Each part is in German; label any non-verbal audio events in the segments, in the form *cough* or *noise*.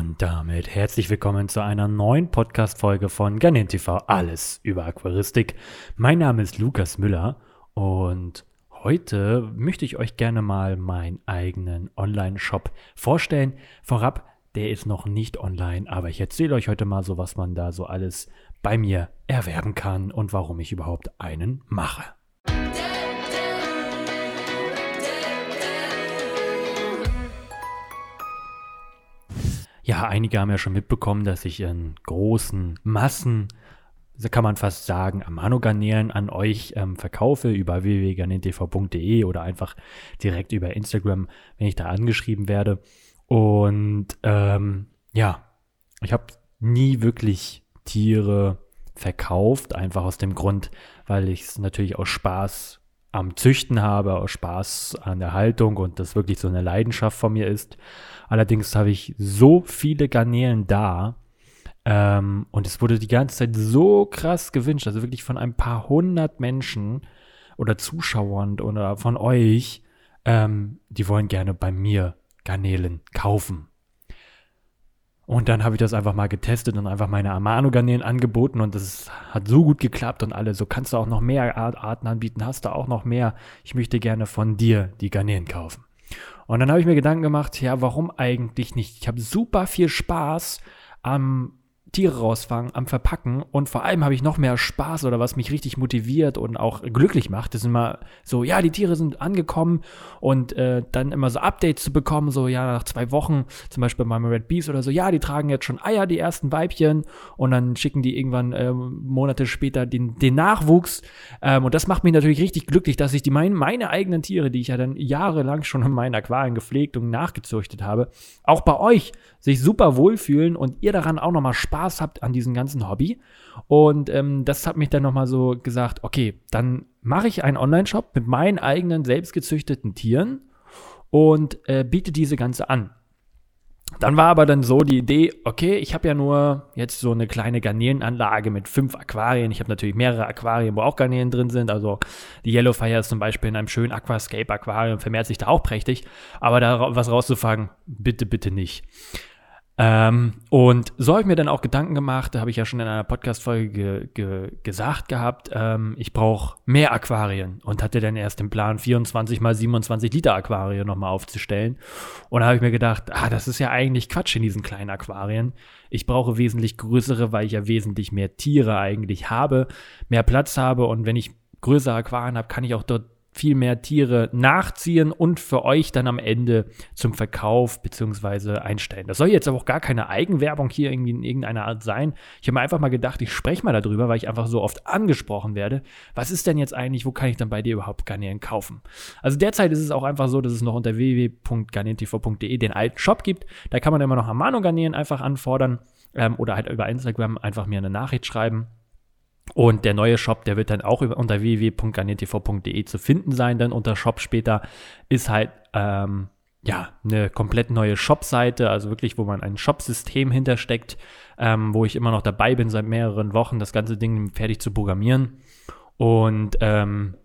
Und damit herzlich willkommen zu einer neuen Podcast-Folge von Garnin TV. Alles über Aquaristik. Mein Name ist Lukas Müller und heute möchte ich euch gerne mal meinen eigenen Online-Shop vorstellen. Vorab, der ist noch nicht online, aber ich erzähle euch heute mal so, was man da so alles bei mir erwerben kann und warum ich überhaupt einen mache. Einige haben ja schon mitbekommen, dass ich in großen Massen, kann man fast sagen, Amano-Garnelen an euch ähm, verkaufe über www.garnentv.de oder einfach direkt über Instagram, wenn ich da angeschrieben werde. Und ähm, ja, ich habe nie wirklich Tiere verkauft, einfach aus dem Grund, weil ich es natürlich aus Spaß am Züchten habe, Spaß an der Haltung und das wirklich so eine Leidenschaft von mir ist. Allerdings habe ich so viele Garnelen da ähm, und es wurde die ganze Zeit so krass gewünscht, also wirklich von ein paar hundert Menschen oder Zuschauern oder von euch, ähm, die wollen gerne bei mir Garnelen kaufen. Und dann habe ich das einfach mal getestet und einfach meine Amano-Garnelen angeboten und das hat so gut geklappt und alle so, kannst du auch noch mehr Arten anbieten, hast du auch noch mehr, ich möchte gerne von dir die Garnelen kaufen. Und dann habe ich mir Gedanken gemacht, ja, warum eigentlich nicht? Ich habe super viel Spaß am Tiere rausfangen, am Verpacken und vor allem habe ich noch mehr Spaß oder was mich richtig motiviert und auch glücklich macht, ist immer so, ja, die Tiere sind angekommen und äh, dann immer so Updates zu bekommen, so, ja, nach zwei Wochen, zum Beispiel bei Red Bees oder so, ja, die tragen jetzt schon Eier, die ersten Weibchen und dann schicken die irgendwann äh, Monate später den, den Nachwuchs. Ähm, und das macht mich natürlich richtig glücklich, dass ich die mein, meine eigenen Tiere, die ich ja dann jahrelang schon in meinen Aquarien gepflegt und nachgezüchtet habe, auch bei euch sich super wohlfühlen und ihr daran auch nochmal Spaß habt an diesem ganzen Hobby. Und ähm, das hat mich dann nochmal so gesagt, okay, dann mache ich einen Online-Shop mit meinen eigenen selbstgezüchteten Tieren und äh, biete diese ganze an. Dann war aber dann so die Idee, okay, ich habe ja nur jetzt so eine kleine Garnelenanlage mit fünf Aquarien. Ich habe natürlich mehrere Aquarien, wo auch Garnelen drin sind. Also die Yellowfire ist zum Beispiel in einem schönen Aquascape-Aquarium, vermehrt sich da auch prächtig. Aber da was rauszufangen, bitte, bitte nicht. Ähm, und so habe ich mir dann auch Gedanken gemacht, da habe ich ja schon in einer Podcast-Folge ge ge gesagt gehabt, ähm, ich brauche mehr Aquarien und hatte dann erst den Plan, 24 mal 27 Liter Aquarien nochmal aufzustellen. Und da habe ich mir gedacht, ah, das ist ja eigentlich Quatsch in diesen kleinen Aquarien. Ich brauche wesentlich größere, weil ich ja wesentlich mehr Tiere eigentlich habe, mehr Platz habe und wenn ich größere Aquarien habe, kann ich auch dort viel mehr Tiere nachziehen und für euch dann am Ende zum Verkauf bzw. einstellen. Das soll jetzt aber auch gar keine Eigenwerbung hier irgendwie in irgendeiner Art sein. Ich habe mir einfach mal gedacht, ich spreche mal darüber, weil ich einfach so oft angesprochen werde. Was ist denn jetzt eigentlich, wo kann ich dann bei dir überhaupt Garnelen kaufen? Also derzeit ist es auch einfach so, dass es noch unter www.garnelentv.de den alten Shop gibt. Da kann man immer noch Amano-Garnelen einfach anfordern ähm, oder halt über Instagram einfach mir eine Nachricht schreiben und der neue Shop, der wird dann auch unter www.garnetv.de zu finden sein. Dann unter Shop später ist halt ähm, ja eine komplett neue Shop-Seite, also wirklich, wo man ein Shop-System hintersteckt, ähm, wo ich immer noch dabei bin seit mehreren Wochen, das ganze Ding fertig zu programmieren. Und ähm,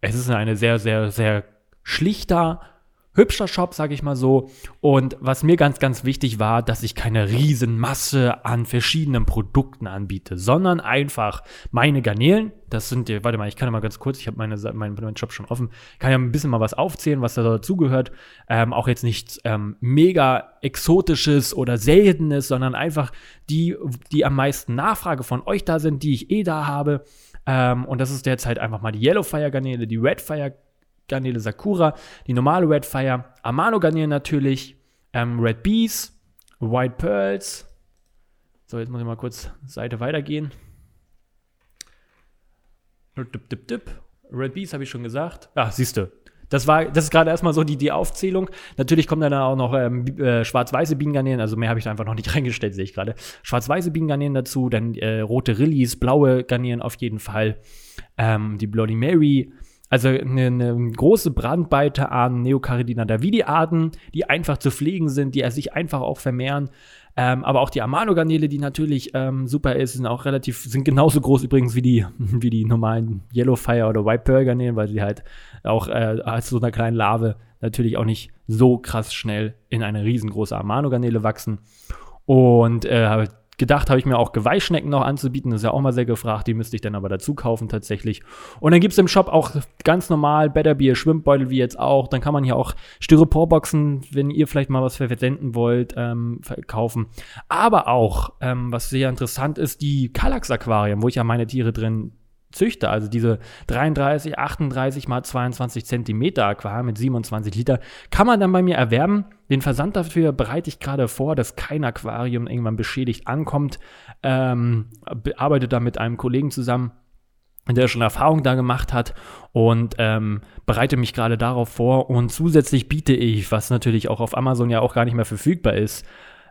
es ist eine sehr, sehr, sehr schlichter hübscher Shop, sage ich mal so. Und was mir ganz, ganz wichtig war, dass ich keine Riesenmasse an verschiedenen Produkten anbiete, sondern einfach meine Garnelen. Das sind, warte mal, ich kann ja mal ganz kurz, ich habe meine, meinen, meinen Shop schon offen, kann ja ein bisschen mal was aufzählen, was da dazugehört. Ähm, auch jetzt nichts ähm, mega exotisches oder seltenes, sondern einfach die, die am meisten Nachfrage von euch da sind, die ich eh da habe. Ähm, und das ist derzeit einfach mal die Yellowfire Garnele, die Redfire Garnele Sakura, die normale Red Fire, Amano Garnele natürlich, ähm, Red Bees, White Pearls. So, jetzt muss ich mal kurz Seite weitergehen. Dip, dip, dip. Red Bees habe ich schon gesagt. Ah, siehst du. Das war, das ist gerade erstmal so die, die Aufzählung. Natürlich kommen dann auch noch ähm, äh, schwarz-weiße Bienengarnelen, also mehr habe ich einfach noch nicht *laughs* reingestellt, sehe ich gerade. Schwarz-weiße Bienengarnelen dazu, dann äh, rote Rillis, blaue Garnelen auf jeden Fall. Ähm, die Bloody Mary, also eine, eine große Brandweite an Neocaridina davidi-Arten, die einfach zu pflegen sind, die sich einfach auch vermehren. Ähm, aber auch die Amano-Garnele, die natürlich ähm, super ist, sind auch relativ, sind genauso groß übrigens wie die, *laughs* wie die normalen Yellowfire oder White Pearl Garnelen, weil sie halt auch äh, als so einer kleinen Larve natürlich auch nicht so krass schnell in eine riesengroße Amano-Garnele wachsen. Und äh, gedacht, habe ich mir auch Geweihschnecken noch anzubieten. Das ist ja auch mal sehr gefragt. Die müsste ich dann aber dazu kaufen tatsächlich. Und dann gibt es im Shop auch ganz normal Better Beer Schwimmbeutel wie jetzt auch. Dann kann man hier auch Styroporboxen, wenn ihr vielleicht mal was versenden wollt, ähm, kaufen. Aber auch, ähm, was sehr interessant ist, die Kallax Aquarien, wo ich ja meine Tiere drin züchte, also diese 33, 38 mal 22 Zentimeter Aquarium mit 27 Liter, kann man dann bei mir erwerben. Den Versand dafür bereite ich gerade vor, dass kein Aquarium irgendwann beschädigt ankommt. Ähm, arbeite da mit einem Kollegen zusammen, der schon Erfahrung da gemacht hat und ähm, bereite mich gerade darauf vor. Und zusätzlich biete ich, was natürlich auch auf Amazon ja auch gar nicht mehr verfügbar ist,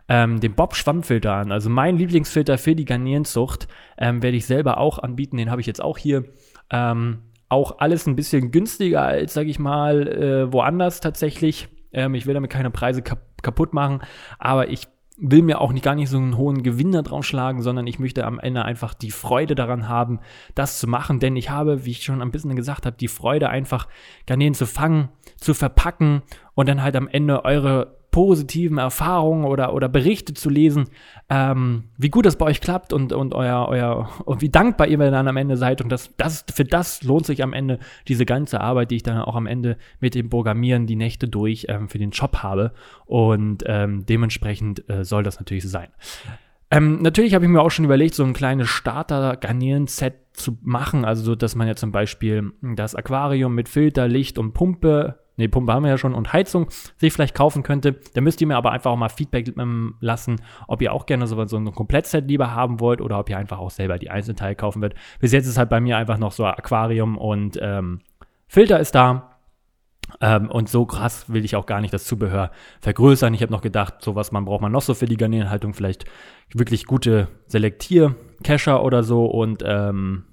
ähm, den Bob-Schwammfilter an. Also mein Lieblingsfilter für die Garnierenzucht ähm, werde ich selber auch anbieten. Den habe ich jetzt auch hier. Ähm, auch alles ein bisschen günstiger als, sage ich mal, äh, woanders tatsächlich. Ähm, ich will damit keine Preise kap kaputt machen, aber ich will mir auch nicht gar nicht so einen hohen Gewinn da drauf schlagen, sondern ich möchte am Ende einfach die Freude daran haben, das zu machen, denn ich habe, wie ich schon ein bisschen gesagt habe, die Freude einfach Garnelen zu fangen, zu verpacken und dann halt am Ende eure positiven Erfahrungen oder, oder Berichte zu lesen, ähm, wie gut das bei euch klappt und, und euer, euer, und wie dankbar ihr dann am Ende seid. Und das, das, für das lohnt sich am Ende diese ganze Arbeit, die ich dann auch am Ende mit dem Programmieren die Nächte durch ähm, für den Job habe. Und ähm, dementsprechend äh, soll das natürlich sein. Ähm, natürlich habe ich mir auch schon überlegt, so ein kleines Starter-Garnelen-Set zu machen. Also, so, dass man ja zum Beispiel das Aquarium mit Filter, Licht und Pumpe ne, Pumpe haben wir ja schon und Heizung sich vielleicht kaufen könnte. Da müsst ihr mir aber einfach auch mal Feedback ähm, lassen, ob ihr auch gerne so, so ein Komplettset lieber haben wollt oder ob ihr einfach auch selber die Einzelteile kaufen wollt. Bis jetzt ist halt bei mir einfach noch so Aquarium und ähm, Filter ist da. Ähm, und so krass will ich auch gar nicht das Zubehör vergrößern. Ich habe noch gedacht, so was man braucht man noch so für die Garnelenhaltung, vielleicht wirklich gute Selektier-Cacher oder so und ähm,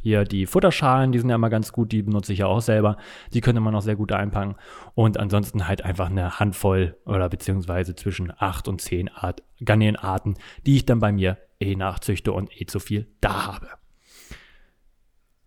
hier die Futterschalen, die sind ja immer ganz gut, die benutze ich ja auch selber. Die könnte man auch sehr gut einpacken. Und ansonsten halt einfach eine Handvoll oder beziehungsweise zwischen acht und zehn Art Garnelenarten, die ich dann bei mir eh nachzüchte und eh zu viel da habe.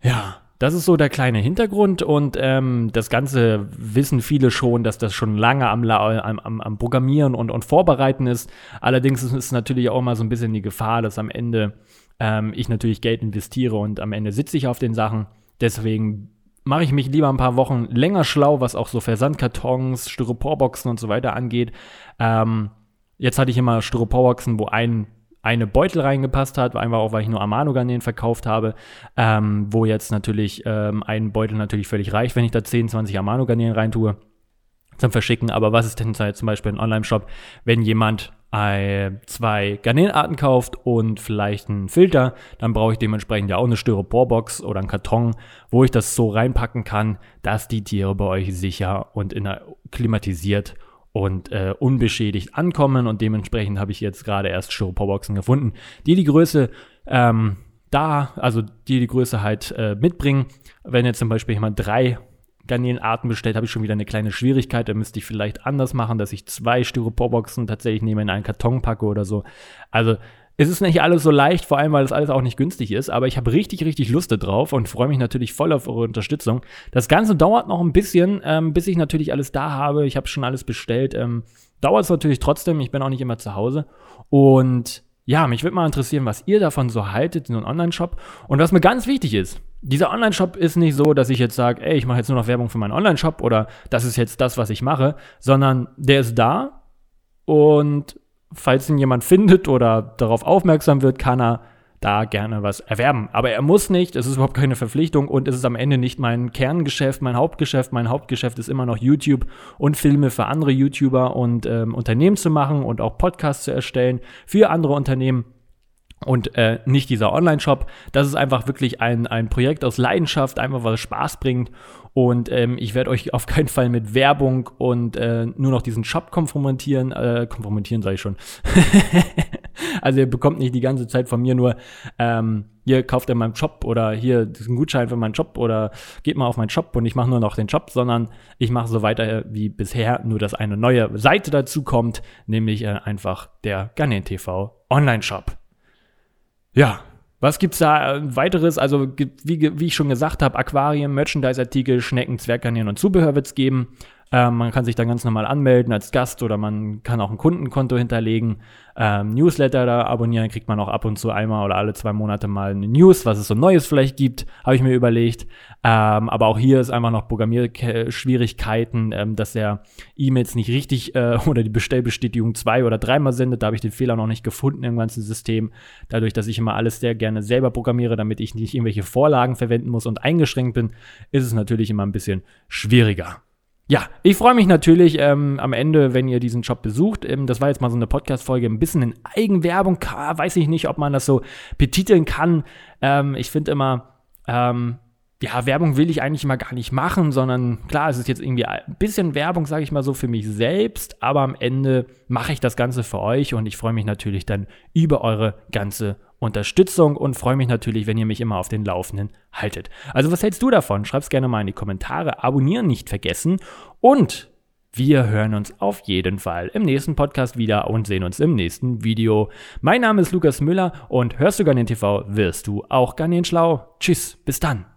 Ja, das ist so der kleine Hintergrund und ähm, das Ganze wissen viele schon, dass das schon lange am, am, am, am Programmieren und, und Vorbereiten ist. Allerdings ist es natürlich auch immer so ein bisschen die Gefahr, dass am Ende ähm, ich natürlich Geld investiere und am Ende sitze ich auf den Sachen. Deswegen mache ich mich lieber ein paar Wochen länger schlau, was auch so Versandkartons, Styroporboxen und so weiter angeht. Ähm, jetzt hatte ich immer Styroporboxen, wo ein eine Beutel reingepasst hat, einfach auch, weil ich nur Amano-Garnelen verkauft habe, ähm, wo jetzt natürlich ähm, ein Beutel natürlich völlig reicht, wenn ich da 10, 20 Amano-Garnelen reintue zum Verschicken. Aber was ist denn zum Beispiel ein Online-Shop, wenn jemand zwei Garnelenarten kauft und vielleicht einen Filter, dann brauche ich dementsprechend ja auch eine Styroporbox oder einen Karton, wo ich das so reinpacken kann, dass die Tiere bei euch sicher und in klimatisiert und äh, unbeschädigt ankommen. Und dementsprechend habe ich jetzt gerade erst Styroporboxen gefunden, die die Größe ähm, da, also die die Größe halt äh, mitbringen. Wenn jetzt zum Beispiel jemand drei Garnelenarten bestellt, habe ich schon wieder eine kleine Schwierigkeit. Da müsste ich vielleicht anders machen, dass ich zwei Styroporboxen tatsächlich nehme, in einen Karton packe oder so. Also es ist nicht alles so leicht, vor allem weil das alles auch nicht günstig ist, aber ich habe richtig, richtig Lust drauf und freue mich natürlich voll auf eure Unterstützung. Das Ganze dauert noch ein bisschen, ähm, bis ich natürlich alles da habe. Ich habe schon alles bestellt. Ähm, dauert es natürlich trotzdem, ich bin auch nicht immer zu Hause. Und ja, mich würde mal interessieren, was ihr davon so haltet in einem Online-Shop. Und was mir ganz wichtig ist, dieser Online-Shop ist nicht so, dass ich jetzt sage, ey, ich mache jetzt nur noch Werbung für meinen Online-Shop oder das ist jetzt das, was ich mache, sondern der ist da und falls ihn jemand findet oder darauf aufmerksam wird, kann er da gerne was erwerben. Aber er muss nicht, es ist überhaupt keine Verpflichtung und es ist am Ende nicht mein Kerngeschäft, mein Hauptgeschäft. Mein Hauptgeschäft ist immer noch YouTube und Filme für andere YouTuber und ähm, Unternehmen zu machen und auch Podcasts zu erstellen für andere Unternehmen und äh, nicht dieser Online-Shop. Das ist einfach wirklich ein, ein Projekt aus Leidenschaft, einfach weil es Spaß bringt. Und ähm, ich werde euch auf keinen Fall mit Werbung und äh, nur noch diesen Shop konfrontieren. Äh, konfrontieren sage ich schon. *laughs* also ihr bekommt nicht die ganze Zeit von mir nur, ähm, hier kauft ihr meinen Job oder hier ein Gutschein für meinen Job oder geht mal auf meinen Shop und ich mache nur noch den Job, sondern ich mache so weiter wie bisher, nur dass eine neue Seite dazu kommt, nämlich äh, einfach der Garnet TV Online-Shop. Ja, was gibt's da äh, weiteres? Also, wie, wie ich schon gesagt habe, Aquarien, Merchandise-Artikel, Schnecken, Zwergkanälen und Zubehör wird's geben. Ähm, man kann sich dann ganz normal anmelden als Gast oder man kann auch ein Kundenkonto hinterlegen. Ähm, Newsletter da abonnieren, kriegt man auch ab und zu einmal oder alle zwei Monate mal eine News, was es so Neues vielleicht gibt, habe ich mir überlegt. Ähm, aber auch hier ist einfach noch Programmierschwierigkeiten, ähm, dass er E-Mails nicht richtig äh, *laughs* oder die Bestellbestätigung zwei oder dreimal sendet. Da habe ich den Fehler noch nicht gefunden im ganzen System. Dadurch, dass ich immer alles sehr gerne selber programmiere, damit ich nicht irgendwelche Vorlagen verwenden muss und eingeschränkt bin, ist es natürlich immer ein bisschen schwieriger. Ja, ich freue mich natürlich ähm, am Ende, wenn ihr diesen Job besucht. Ähm, das war jetzt mal so eine Podcast-Folge, ein bisschen in Eigenwerbung. Weiß ich nicht, ob man das so betiteln kann. Ähm, ich finde immer, ähm, ja, Werbung will ich eigentlich immer gar nicht machen, sondern klar, es ist jetzt irgendwie ein bisschen Werbung, sage ich mal so, für mich selbst, aber am Ende mache ich das Ganze für euch und ich freue mich natürlich dann über eure ganze Unterstützung und freue mich natürlich, wenn ihr mich immer auf den Laufenden haltet. Also was hältst du davon? Schreib's gerne mal in die Kommentare. Abonnieren nicht vergessen und wir hören uns auf jeden Fall im nächsten Podcast wieder und sehen uns im nächsten Video. Mein Name ist Lukas Müller und hörst du Garnier TV, wirst du auch Garnier schlau. Tschüss, bis dann.